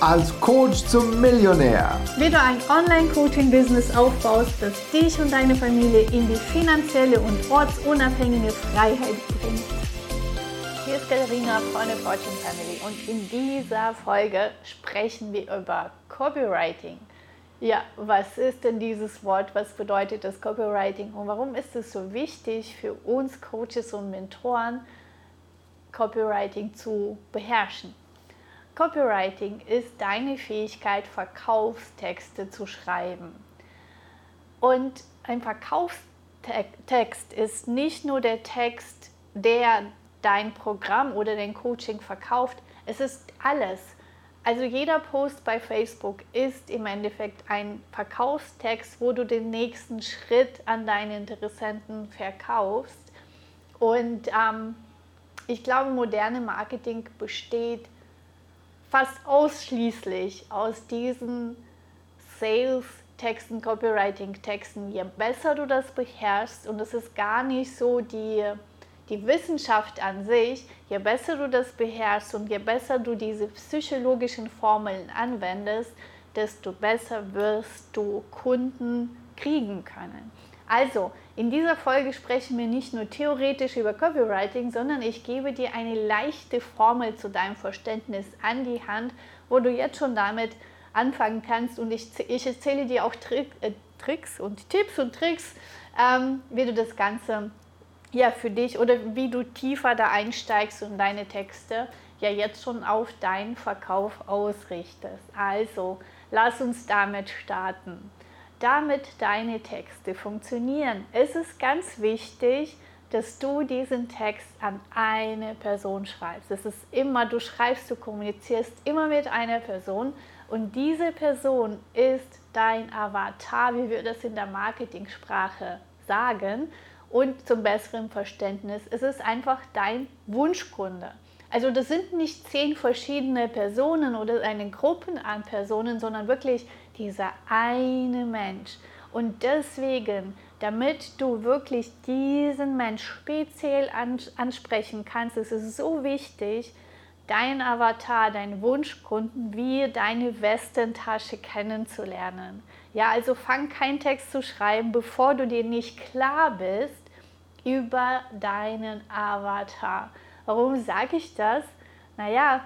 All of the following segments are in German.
als Coach zum Millionär. Wie du ein Online-Coaching-Business aufbaust, das dich und deine Familie in die finanzielle und ortsunabhängige Freiheit bringt. Hier ist Katharina von der Fortune Family und in dieser Folge sprechen wir über Copywriting. Ja, was ist denn dieses Wort? Was bedeutet das Copywriting und warum ist es so wichtig für uns Coaches und Mentoren, Copywriting zu beherrschen? Copywriting ist deine Fähigkeit, Verkaufstexte zu schreiben. Und ein Verkaufstext ist nicht nur der Text, der dein Programm oder dein Coaching verkauft, es ist alles. Also jeder Post bei Facebook ist im Endeffekt ein Verkaufstext, wo du den nächsten Schritt an deine Interessenten verkaufst. Und ähm, ich glaube, moderne Marketing besteht fast ausschließlich aus diesen Sales-Texten, Copywriting-Texten. Je besser du das beherrschst, und es ist gar nicht so die, die Wissenschaft an sich, je besser du das beherrschst und je besser du diese psychologischen Formeln anwendest, desto besser wirst du Kunden kriegen können. Also, in dieser Folge sprechen wir nicht nur theoretisch über Copywriting, sondern ich gebe dir eine leichte Formel zu deinem Verständnis an die Hand, wo du jetzt schon damit anfangen kannst. Und ich, ich erzähle dir auch Trick, äh, Tricks und Tipps und Tricks, ähm, wie du das Ganze ja für dich oder wie du tiefer da einsteigst und deine Texte ja jetzt schon auf deinen Verkauf ausrichtest. Also, lass uns damit starten damit deine Texte funktionieren. Es ist ganz wichtig, dass du diesen Text an eine Person schreibst. Es ist immer, du schreibst, du kommunizierst immer mit einer Person und diese Person ist dein Avatar, wie wir das in der Marketingsprache sagen. Und zum besseren Verständnis, es ist einfach dein Wunschkunde. Also das sind nicht zehn verschiedene Personen oder eine Gruppe an Personen, sondern wirklich dieser eine Mensch. Und deswegen, damit du wirklich diesen Mensch speziell ansprechen kannst, ist es so wichtig, dein Avatar, deinen Wunschkunden wie deine Westentasche kennenzulernen. Ja, also fang keinen Text zu schreiben, bevor du dir nicht klar bist über deinen Avatar. Warum sage ich das? Naja,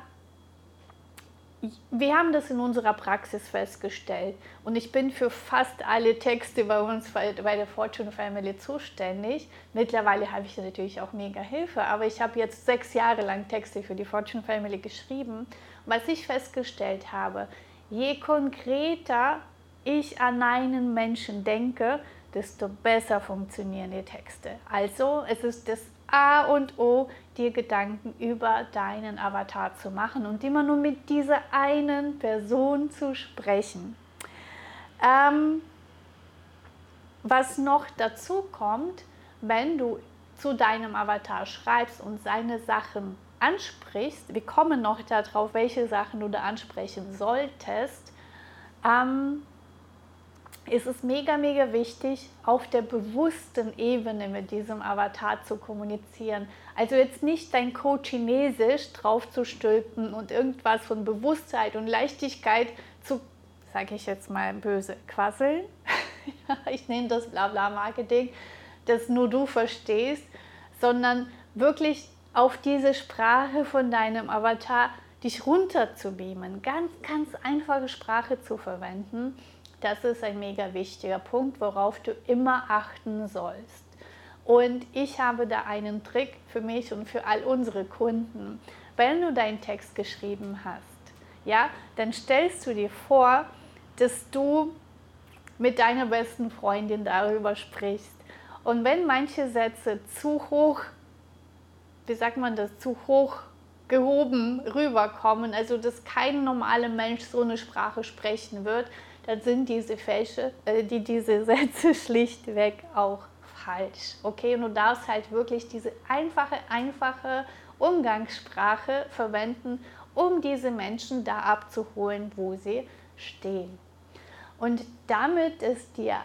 wir haben das in unserer Praxis festgestellt und ich bin für fast alle Texte bei uns bei der Fortune Family zuständig. Mittlerweile habe ich natürlich auch mega Hilfe, aber ich habe jetzt sechs Jahre lang Texte für die Fortune Family geschrieben. Was ich festgestellt habe, je konkreter ich an einen Menschen denke, desto besser funktionieren die Texte. Also es ist das A und O, dir Gedanken über deinen Avatar zu machen und immer nur mit dieser einen Person zu sprechen. Ähm, was noch dazu kommt, wenn du zu deinem Avatar schreibst und seine Sachen ansprichst, wir kommen noch darauf, welche Sachen du da ansprechen solltest, ähm, ist es mega, mega wichtig, auf der bewussten Ebene mit diesem Avatar zu kommunizieren. Also jetzt nicht dein Code Chinesisch draufzustülpen und irgendwas von Bewusstheit und Leichtigkeit zu, sage ich jetzt mal böse, quasseln. ich nenne das Blabla-Marketing, das nur du verstehst, sondern wirklich auf diese Sprache von deinem Avatar dich runterzubeamen. Ganz, ganz einfache Sprache zu verwenden das ist ein mega wichtiger Punkt, worauf du immer achten sollst. Und ich habe da einen Trick für mich und für all unsere Kunden. Wenn du deinen Text geschrieben hast, ja, dann stellst du dir vor, dass du mit deiner besten Freundin darüber sprichst. Und wenn manche Sätze zu hoch, wie sagt man das, zu hoch gehoben rüberkommen, also dass kein normaler Mensch so eine Sprache sprechen wird, dann sind diese Fälsche, äh, die, diese Sätze schlichtweg auch falsch. Okay, und du darfst halt wirklich diese einfache, einfache Umgangssprache verwenden, um diese Menschen da abzuholen, wo sie stehen. Und damit es dir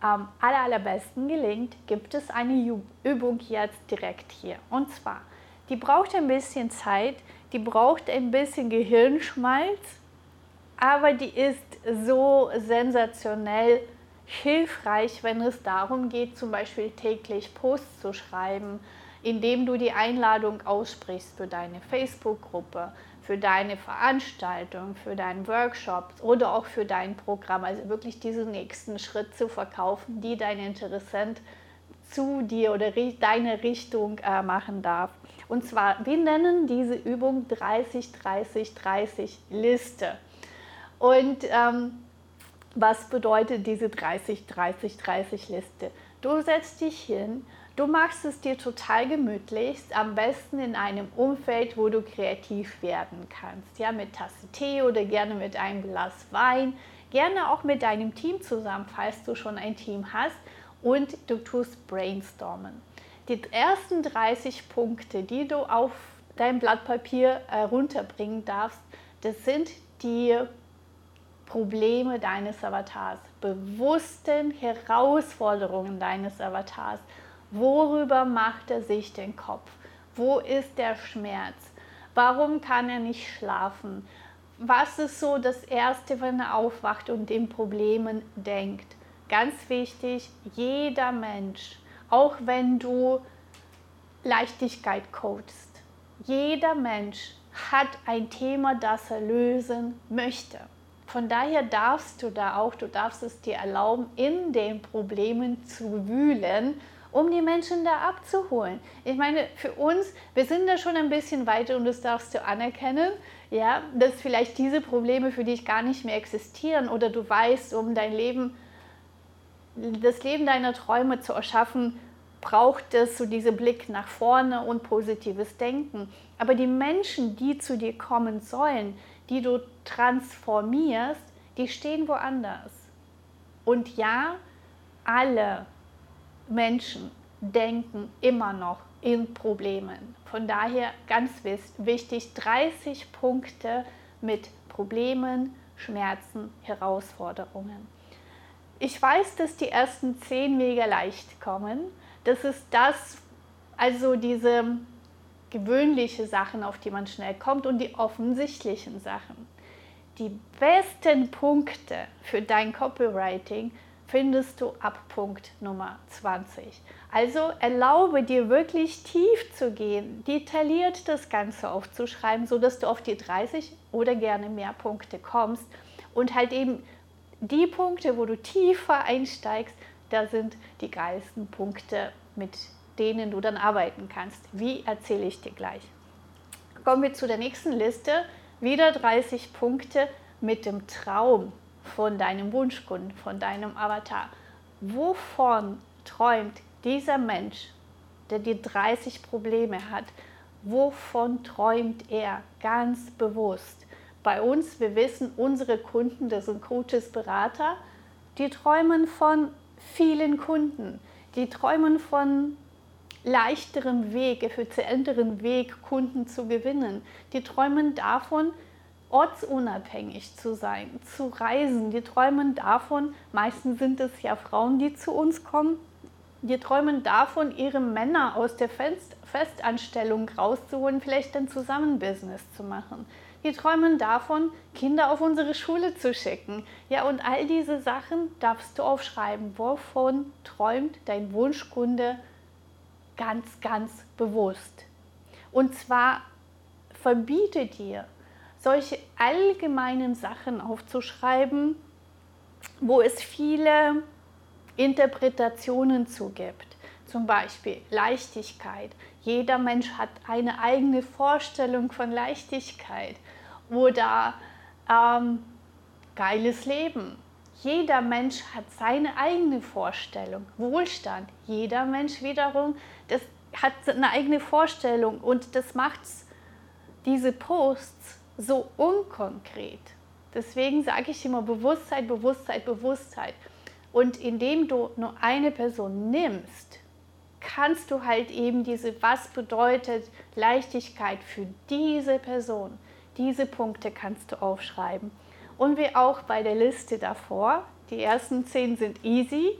am aller, allerbesten gelingt, gibt es eine Übung jetzt direkt hier. Und zwar, die braucht ein bisschen Zeit, die braucht ein bisschen Gehirnschmalz, aber die ist so sensationell hilfreich, wenn es darum geht, zum Beispiel täglich Posts zu schreiben, indem du die Einladung aussprichst für deine Facebook-Gruppe, für deine Veranstaltung, für deinen Workshop oder auch für dein Programm. Also wirklich diesen nächsten Schritt zu verkaufen, die dein Interessent zu dir oder deine Richtung äh, machen darf. Und zwar, wir nennen diese Übung 30-30-30 Liste. Und ähm, was bedeutet diese 30-30-30 Liste? Du setzt dich hin, du machst es dir total gemütlich, am besten in einem Umfeld, wo du kreativ werden kannst. Ja, mit Tasse Tee oder gerne mit einem Glas Wein, gerne auch mit deinem Team zusammen, falls du schon ein Team hast und du tust brainstormen. Die ersten 30 Punkte, die du auf dein Blatt Papier herunterbringen darfst, das sind die Probleme deines Avatars, bewussten Herausforderungen deines Avatars. Worüber macht er sich den Kopf? Wo ist der Schmerz? Warum kann er nicht schlafen? Was ist so das Erste, wenn er aufwacht und in Problemen denkt? Ganz wichtig, jeder Mensch, auch wenn du Leichtigkeit coachst, jeder Mensch hat ein Thema, das er lösen möchte. Von daher darfst du da auch, du darfst es dir erlauben, in den Problemen zu wühlen, um die Menschen da abzuholen. Ich meine, für uns, wir sind da schon ein bisschen weiter und das darfst du anerkennen, ja, dass vielleicht diese Probleme für dich gar nicht mehr existieren oder du weißt, um dein Leben, das Leben deiner Träume zu erschaffen, braucht es so diesen Blick nach vorne und positives Denken. Aber die Menschen, die zu dir kommen sollen, die du transformierst, die stehen woanders. Und ja, alle Menschen denken immer noch in Problemen. Von daher ganz wichtig, 30 Punkte mit Problemen, Schmerzen, Herausforderungen. Ich weiß, dass die ersten 10 mega leicht kommen. Das ist das, also diese gewöhnliche Sachen, auf die man schnell kommt und die offensichtlichen Sachen. Die besten Punkte für dein Copywriting findest du ab Punkt Nummer 20. Also erlaube dir wirklich tief zu gehen, detailliert das Ganze aufzuschreiben, sodass du auf die 30 oder gerne mehr Punkte kommst und halt eben die Punkte, wo du tiefer einsteigst, da sind die geilsten Punkte mit denen du dann arbeiten kannst. Wie erzähle ich dir gleich. Kommen wir zu der nächsten Liste. Wieder 30 Punkte mit dem Traum von deinem Wunschkunden, von deinem Avatar. Wovon träumt dieser Mensch, der die 30 Probleme hat? Wovon träumt er ganz bewusst? Bei uns, wir wissen, unsere Kunden, das sind Coaches, Berater, die träumen von vielen Kunden. Die träumen von leichteren Weg, effizienteren Weg, Kunden zu gewinnen. Die träumen davon, ortsunabhängig zu sein, zu reisen. Die träumen davon, meistens sind es ja Frauen, die zu uns kommen, die träumen davon, ihre Männer aus der Fest Festanstellung rauszuholen, vielleicht dann zusammen Business zu machen. Die träumen davon, Kinder auf unsere Schule zu schicken. Ja, und all diese Sachen darfst du aufschreiben. Wovon träumt dein Wunschkunde ganz, ganz bewusst. Und zwar verbiete dir, solche allgemeinen Sachen aufzuschreiben, wo es viele Interpretationen zu gibt. Zum Beispiel Leichtigkeit. Jeder Mensch hat eine eigene Vorstellung von Leichtigkeit. Oder ähm, geiles Leben. Jeder Mensch hat seine eigene Vorstellung. Wohlstand. Jeder Mensch wiederum das hat eine eigene Vorstellung und das macht diese Posts so unkonkret. Deswegen sage ich immer Bewusstheit, Bewusstheit, Bewusstheit. Und indem du nur eine Person nimmst, kannst du halt eben diese, was bedeutet Leichtigkeit für diese Person, diese Punkte kannst du aufschreiben. Und wie auch bei der Liste davor, die ersten zehn sind easy,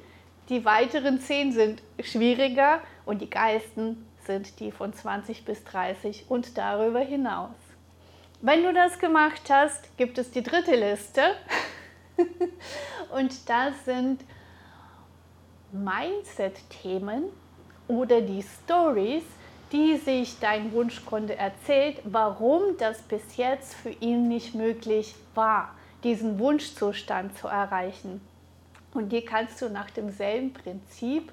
die weiteren zehn sind schwieriger und die geilsten sind die von 20 bis 30 und darüber hinaus. Wenn du das gemacht hast, gibt es die dritte Liste. Und das sind Mindset-Themen oder die Stories, die sich dein Wunschkunde erzählt, warum das bis jetzt für ihn nicht möglich war, diesen Wunschzustand zu erreichen. Und die kannst du nach demselben Prinzip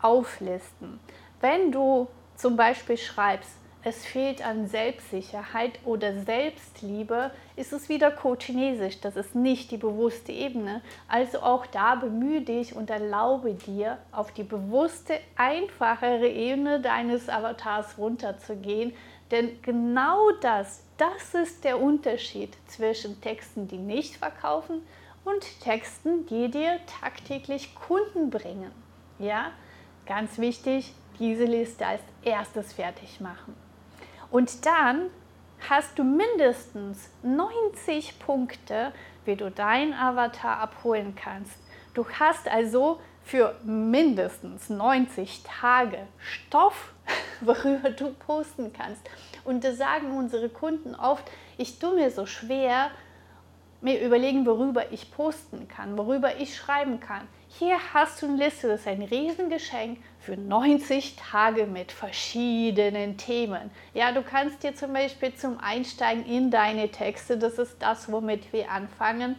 auflisten. Wenn du zum Beispiel schreibst, es fehlt an Selbstsicherheit oder Selbstliebe, ist es wieder co-chinesisch. Das ist nicht die bewusste Ebene. Also auch da bemühe dich und erlaube dir, auf die bewusste, einfachere Ebene deines Avatars runterzugehen. Denn genau das, das ist der Unterschied zwischen Texten, die nicht verkaufen und Texten, die dir tagtäglich Kunden bringen. Ja, ganz wichtig, diese Liste als erstes fertig machen. Und dann hast du mindestens 90 Punkte, wie du deinen Avatar abholen kannst. Du hast also für mindestens 90 Tage Stoff, worüber du posten kannst. Und das sagen unsere Kunden oft, ich tue mir so schwer, mir überlegen, worüber ich posten kann, worüber ich schreiben kann. Hier hast du eine Liste, das ist ein Riesengeschenk für 90 Tage mit verschiedenen Themen. Ja, du kannst dir zum Beispiel zum Einsteigen in deine Texte, das ist das, womit wir anfangen,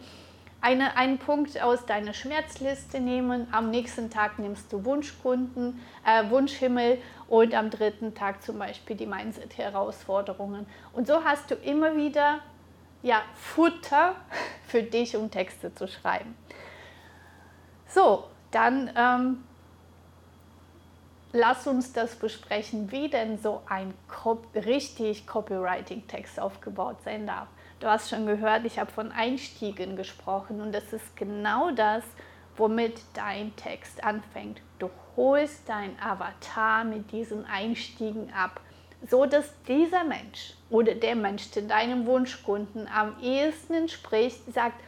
eine, einen Punkt aus deiner Schmerzliste nehmen. Am nächsten Tag nimmst du Wunschkunden, äh, Wunschhimmel und am dritten Tag zum Beispiel die Mindset-Herausforderungen. Und so hast du immer wieder ja, Futter für dich, um Texte zu schreiben. So, dann ähm, lass uns das besprechen, wie denn so ein richtig Copywriting-Text aufgebaut sein darf. Du hast schon gehört, ich habe von Einstiegen gesprochen und das ist genau das, womit dein Text anfängt. Du holst dein Avatar mit diesen Einstiegen ab, so dass dieser Mensch oder der Mensch, der deinem Wunschkunden am ehesten entspricht, sagt,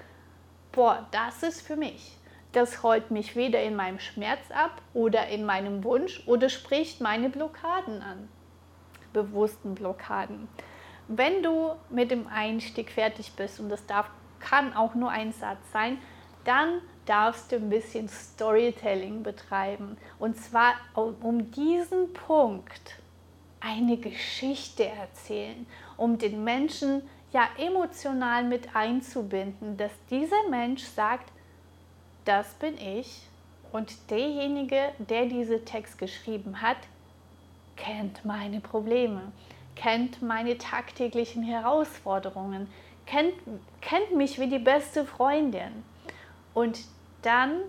boah, das ist für mich das holt mich weder in meinem Schmerz ab oder in meinem Wunsch oder spricht meine Blockaden an, bewussten Blockaden. Wenn du mit dem Einstieg fertig bist, und das darf, kann auch nur ein Satz sein, dann darfst du ein bisschen Storytelling betreiben. Und zwar um diesen Punkt eine Geschichte erzählen, um den Menschen ja emotional mit einzubinden, dass dieser Mensch sagt, das bin ich und derjenige, der diese Text geschrieben hat, kennt meine Probleme, kennt meine tagtäglichen Herausforderungen, kennt, kennt mich wie die beste Freundin. Und dann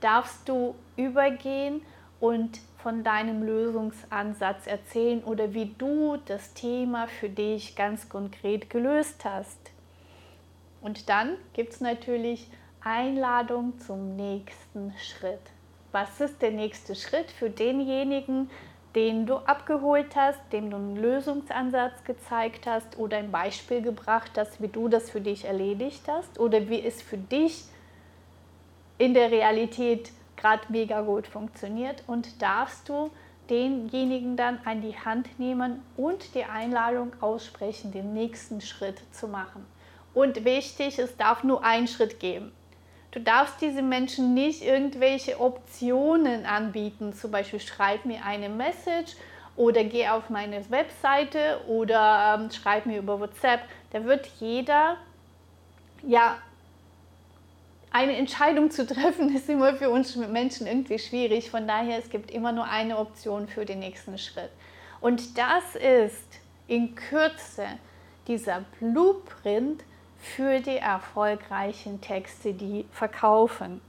darfst du übergehen und von deinem Lösungsansatz erzählen oder wie du das Thema für dich ganz konkret gelöst hast. Und dann gibt es natürlich Einladung zum nächsten Schritt. Was ist der nächste Schritt für denjenigen, den du abgeholt hast, dem du einen Lösungsansatz gezeigt hast oder ein Beispiel gebracht hast, wie du das für dich erledigt hast oder wie es für dich in der Realität gerade mega gut funktioniert und darfst du denjenigen dann an die Hand nehmen und die Einladung aussprechen, den nächsten Schritt zu machen. Und wichtig, es darf nur einen Schritt geben. Du darfst diesen Menschen nicht irgendwelche Optionen anbieten, zum Beispiel schreib mir eine Message oder geh auf meine Webseite oder ähm, schreib mir über WhatsApp. Da wird jeder, ja, eine Entscheidung zu treffen, ist immer für uns Menschen irgendwie schwierig. Von daher, es gibt immer nur eine Option für den nächsten Schritt. Und das ist in Kürze dieser Blueprint für die erfolgreichen Texte, die verkaufen.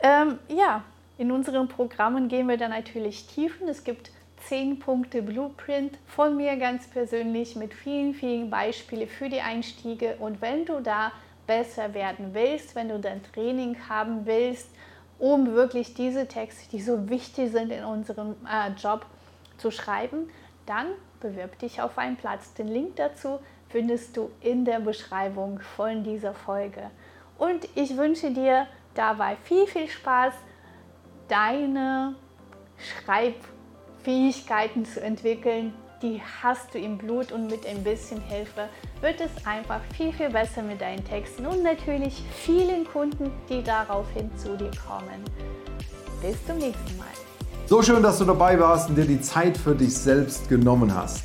Ähm, ja, in unseren Programmen gehen wir da natürlich tiefen. Es gibt 10 Punkte Blueprint von mir ganz persönlich mit vielen, vielen Beispielen für die Einstiege. Und wenn du da besser werden willst, wenn du dein Training haben willst, um wirklich diese Texte, die so wichtig sind in unserem äh, Job, zu schreiben, dann bewirb dich auf einen Platz. Den Link dazu findest du in der Beschreibung von dieser Folge. Und ich wünsche dir dabei viel, viel Spaß, deine Schreibfähigkeiten zu entwickeln, die hast du im Blut und mit ein bisschen Hilfe wird es einfach viel, viel besser mit deinen Texten und natürlich vielen Kunden, die daraufhin zu dir kommen. Bis zum nächsten Mal. So schön, dass du dabei warst und dir die Zeit für dich selbst genommen hast.